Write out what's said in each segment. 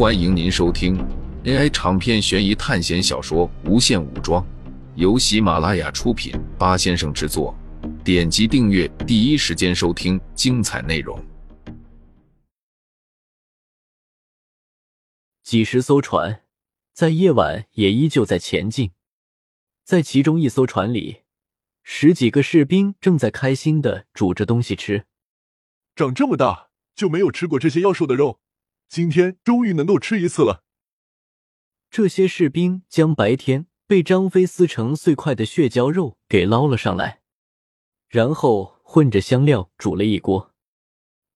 欢迎您收听 AI 长篇悬疑探险小说《无限武装》，由喜马拉雅出品，八先生制作。点击订阅，第一时间收听精彩内容。几十艘船在夜晚也依旧在前进，在其中一艘船里，十几个士兵正在开心的煮着东西吃。长这么大就没有吃过这些妖兽的肉，今天终于能够吃一次了。这些士兵将白天被张飞撕成碎块的血蛟肉给捞了上来，然后混着香料煮了一锅。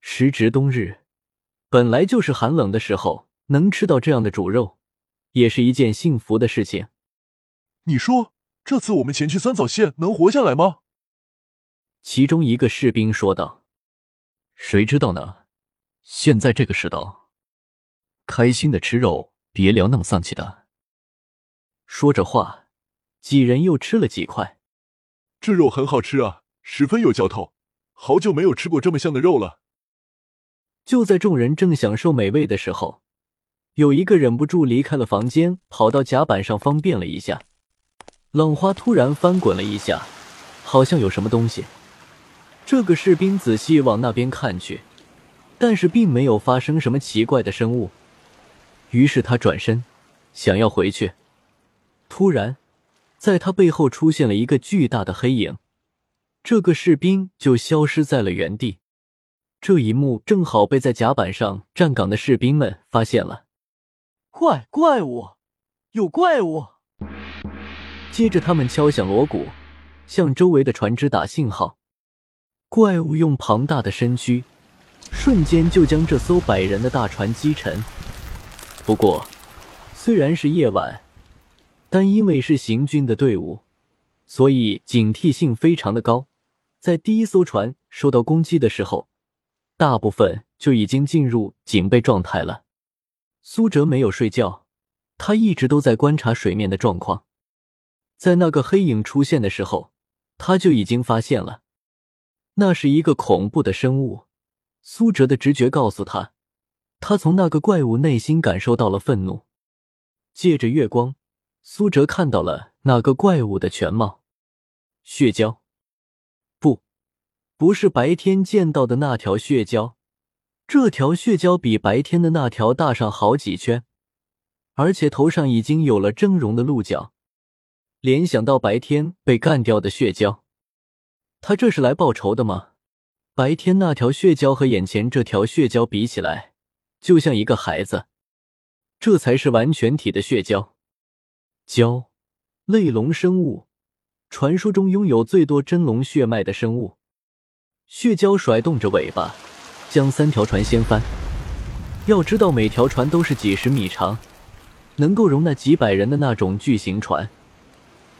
时值冬日，本来就是寒冷的时候，能吃到这样的煮肉，也是一件幸福的事情。你说这次我们前去三枣县能活下来吗？其中一个士兵说道。谁知道呢？现在这个世道，开心的吃肉，别聊那么丧气的。说着话，几人又吃了几块。这肉很好吃啊，十分有嚼头，好久没有吃过这么香的肉了。就在众人正享受美味的时候，有一个忍不住离开了房间，跑到甲板上方便了一下。浪花突然翻滚了一下，好像有什么东西。这个士兵仔细往那边看去，但是并没有发生什么奇怪的生物。于是他转身想要回去，突然，在他背后出现了一个巨大的黑影，这个士兵就消失在了原地。这一幕正好被在甲板上站岗的士兵们发现了。怪怪物，有怪物！接着他们敲响锣鼓，向周围的船只打信号。怪物用庞大的身躯，瞬间就将这艘百人的大船击沉。不过，虽然是夜晚，但因为是行军的队伍，所以警惕性非常的高。在第一艘船受到攻击的时候，大部分就已经进入警备状态了。苏哲没有睡觉，他一直都在观察水面的状况。在那个黑影出现的时候，他就已经发现了。那是一个恐怖的生物，苏哲的直觉告诉他，他从那个怪物内心感受到了愤怒。借着月光，苏哲看到了那个怪物的全貌。血蛟，不，不是白天见到的那条血蛟，这条血蛟比白天的那条大上好几圈，而且头上已经有了峥嵘的鹿角。联想到白天被干掉的血蛟。他这是来报仇的吗？白天那条血蛟和眼前这条血蛟比起来，就像一个孩子。这才是完全体的血蛟。蛟，类龙生物，传说中拥有最多真龙血脉的生物。血蛟甩动着尾巴，将三条船掀翻。要知道，每条船都是几十米长，能够容纳几百人的那种巨型船。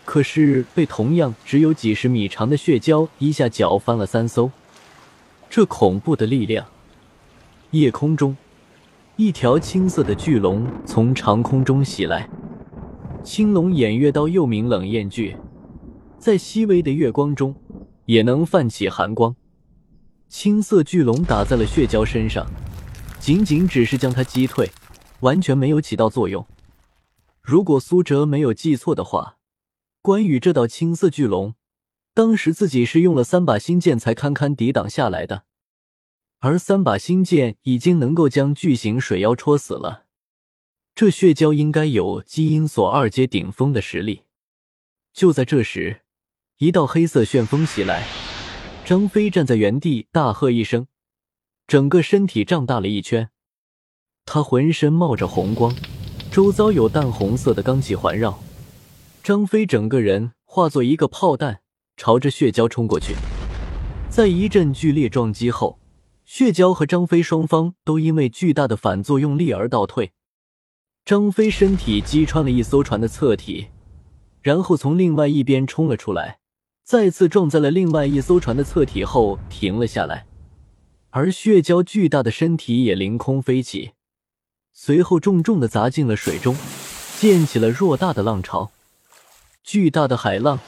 可是被同样只有几十米长的血蛟一下搅翻了三艘，这恐怖的力量！夜空中，一条青色的巨龙从长空中袭来。青龙偃月刀又名冷焰巨，在细微的月光中也能泛起寒光。青色巨龙打在了血蛟身上，仅仅只是将它击退，完全没有起到作用。如果苏哲没有记错的话。关羽这道青色巨龙，当时自己是用了三把新剑才堪堪抵挡下来的，而三把星剑已经能够将巨型水妖戳死了。这血蛟应该有基因锁二阶顶峰的实力。就在这时，一道黑色旋风袭来，张飞站在原地大喝一声，整个身体胀大了一圈，他浑身冒着红光，周遭有淡红色的罡气环绕。张飞整个人化作一个炮弹，朝着血蛟冲过去。在一阵剧烈撞击后，血蛟和张飞双方都因为巨大的反作用力而倒退。张飞身体击穿了一艘船的侧体，然后从另外一边冲了出来，再次撞在了另外一艘船的侧体后停了下来。而血蛟巨大的身体也凌空飞起，随后重重的砸进了水中，溅起了偌大的浪潮。巨大的海浪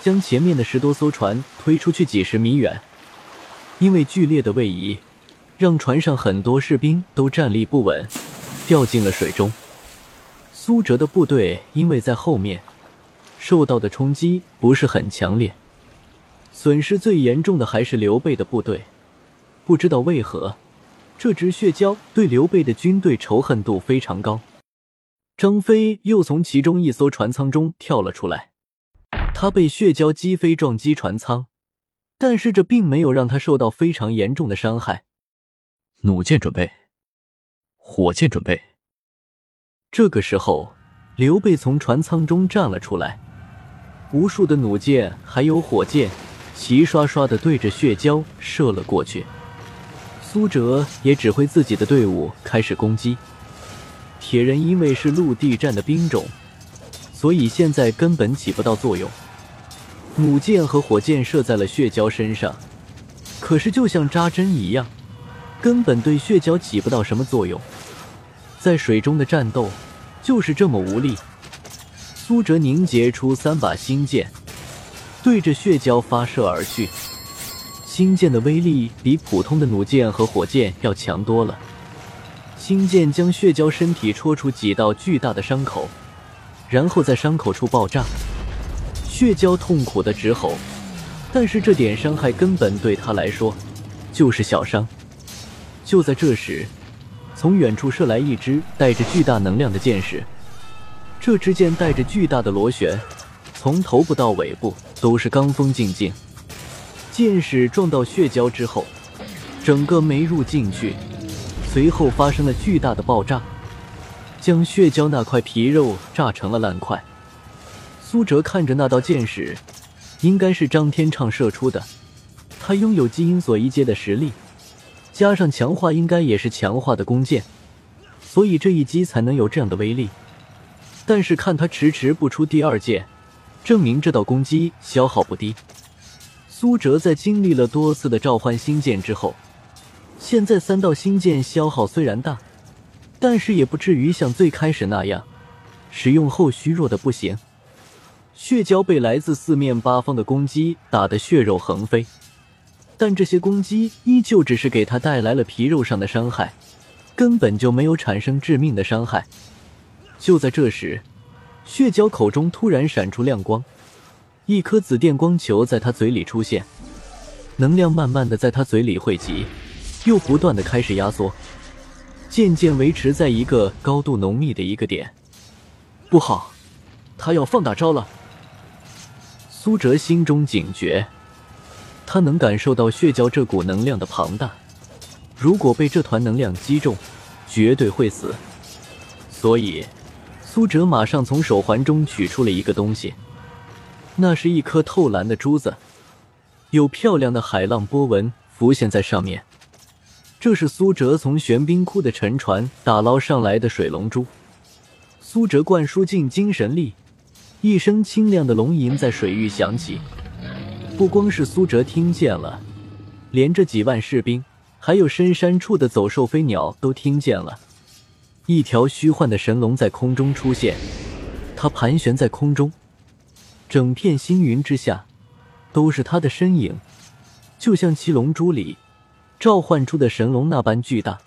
将前面的十多艘船推出去几十米远，因为剧烈的位移，让船上很多士兵都站立不稳，掉进了水中。苏哲的部队因为在后面，受到的冲击不是很强烈，损失最严重的还是刘备的部队。不知道为何，这只血蛟对刘备的军队仇恨度非常高。张飞又从其中一艘船舱中跳了出来，他被血蛟击飞撞击船舱，但是这并没有让他受到非常严重的伤害。弩箭准备，火箭准备。这个时候，刘备从船舱中站了出来，无数的弩箭还有火箭齐刷刷的对着血蛟射了过去。苏哲也指挥自己的队伍开始攻击。铁人因为是陆地战的兵种，所以现在根本起不到作用。弩箭和火箭射在了血蛟身上，可是就像扎针一样，根本对血蛟起不到什么作用。在水中的战斗就是这么无力。苏哲凝结出三把星剑，对着血蛟发射而去。星剑的威力比普通的弩箭和火箭要强多了。星剑将血蛟身体戳出几道巨大的伤口，然后在伤口处爆炸。血蛟痛苦的直吼，但是这点伤害根本对他来说就是小伤。就在这时，从远处射来一支带着巨大能量的箭矢。这支箭带着巨大的螺旋，从头部到尾部都是罡风劲劲。箭矢撞到血蛟之后，整个没入进去。随后发生了巨大的爆炸，将血蛟那块皮肉炸成了烂块。苏哲看着那道箭矢，应该是张天畅射出的。他拥有基因锁一阶的实力，加上强化，应该也是强化的弓箭，所以这一击才能有这样的威力。但是看他迟迟不出第二箭，证明这道攻击消耗不低。苏哲在经历了多次的召唤星剑之后。现在三道星剑消耗虽然大，但是也不至于像最开始那样，使用后虚弱的不行。血蛟被来自四面八方的攻击打得血肉横飞，但这些攻击依旧只是给他带来了皮肉上的伤害，根本就没有产生致命的伤害。就在这时，血蛟口中突然闪出亮光，一颗紫电光球在他嘴里出现，能量慢慢的在他嘴里汇集。又不断的开始压缩，渐渐维持在一个高度浓密的一个点。不好，他要放大招了。苏哲心中警觉，他能感受到血蛟这股能量的庞大，如果被这团能量击中，绝对会死。所以，苏哲马上从手环中取出了一个东西，那是一颗透蓝的珠子，有漂亮的海浪波纹浮现在上面。这是苏哲从玄冰窟的沉船打捞上来的水龙珠。苏哲灌输进精神力，一声清亮的龙吟在水域响起。不光是苏哲听见了，连着几万士兵，还有深山处的走兽飞鸟都听见了。一条虚幻的神龙在空中出现，它盘旋在空中，整片星云之下都是它的身影，就像七龙珠里。召唤出的神龙那般巨大，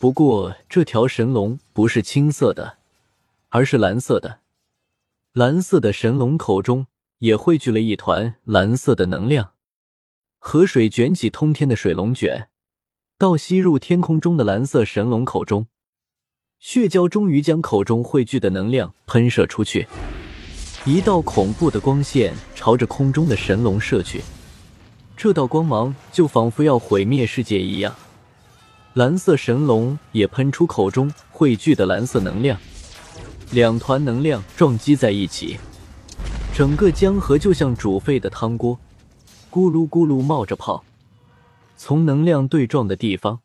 不过这条神龙不是青色的，而是蓝色的。蓝色的神龙口中也汇聚了一团蓝色的能量，河水卷起通天的水龙卷，到吸入天空中的蓝色神龙口中。血蛟终于将口中汇聚的能量喷射出去，一道恐怖的光线朝着空中的神龙射去。这道光芒就仿佛要毁灭世界一样，蓝色神龙也喷出口中汇聚的蓝色能量，两团能量撞击在一起，整个江河就像煮沸的汤锅，咕噜咕噜冒着泡。从能量对撞的地方，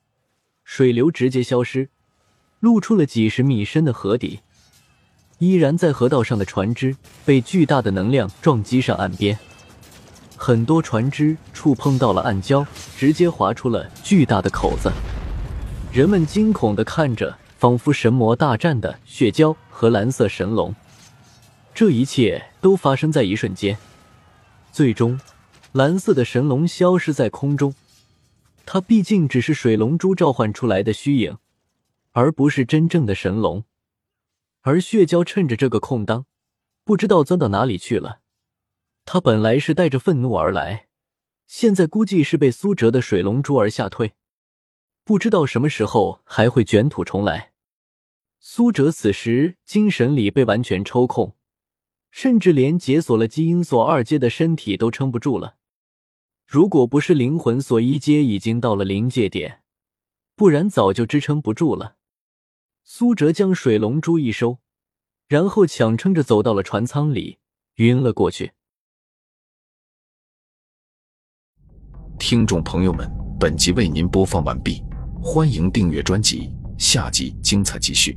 水流直接消失，露出了几十米深的河底。依然在河道上的船只被巨大的能量撞击上岸边。很多船只触碰到了暗礁，直接划出了巨大的口子。人们惊恐的看着，仿佛神魔大战的血蛟和蓝色神龙。这一切都发生在一瞬间。最终，蓝色的神龙消失在空中。它毕竟只是水龙珠召唤出来的虚影，而不是真正的神龙。而血蛟趁着这个空当，不知道钻到哪里去了。他本来是带着愤怒而来，现在估计是被苏哲的水龙珠而吓退，不知道什么时候还会卷土重来。苏哲此时精神力被完全抽空，甚至连解锁了基因锁二阶的身体都撑不住了。如果不是灵魂锁一阶已经到了临界点，不然早就支撑不住了。苏哲将水龙珠一收，然后强撑着走到了船舱里，晕了过去。听众朋友们，本集为您播放完毕，欢迎订阅专辑，下集精彩继续。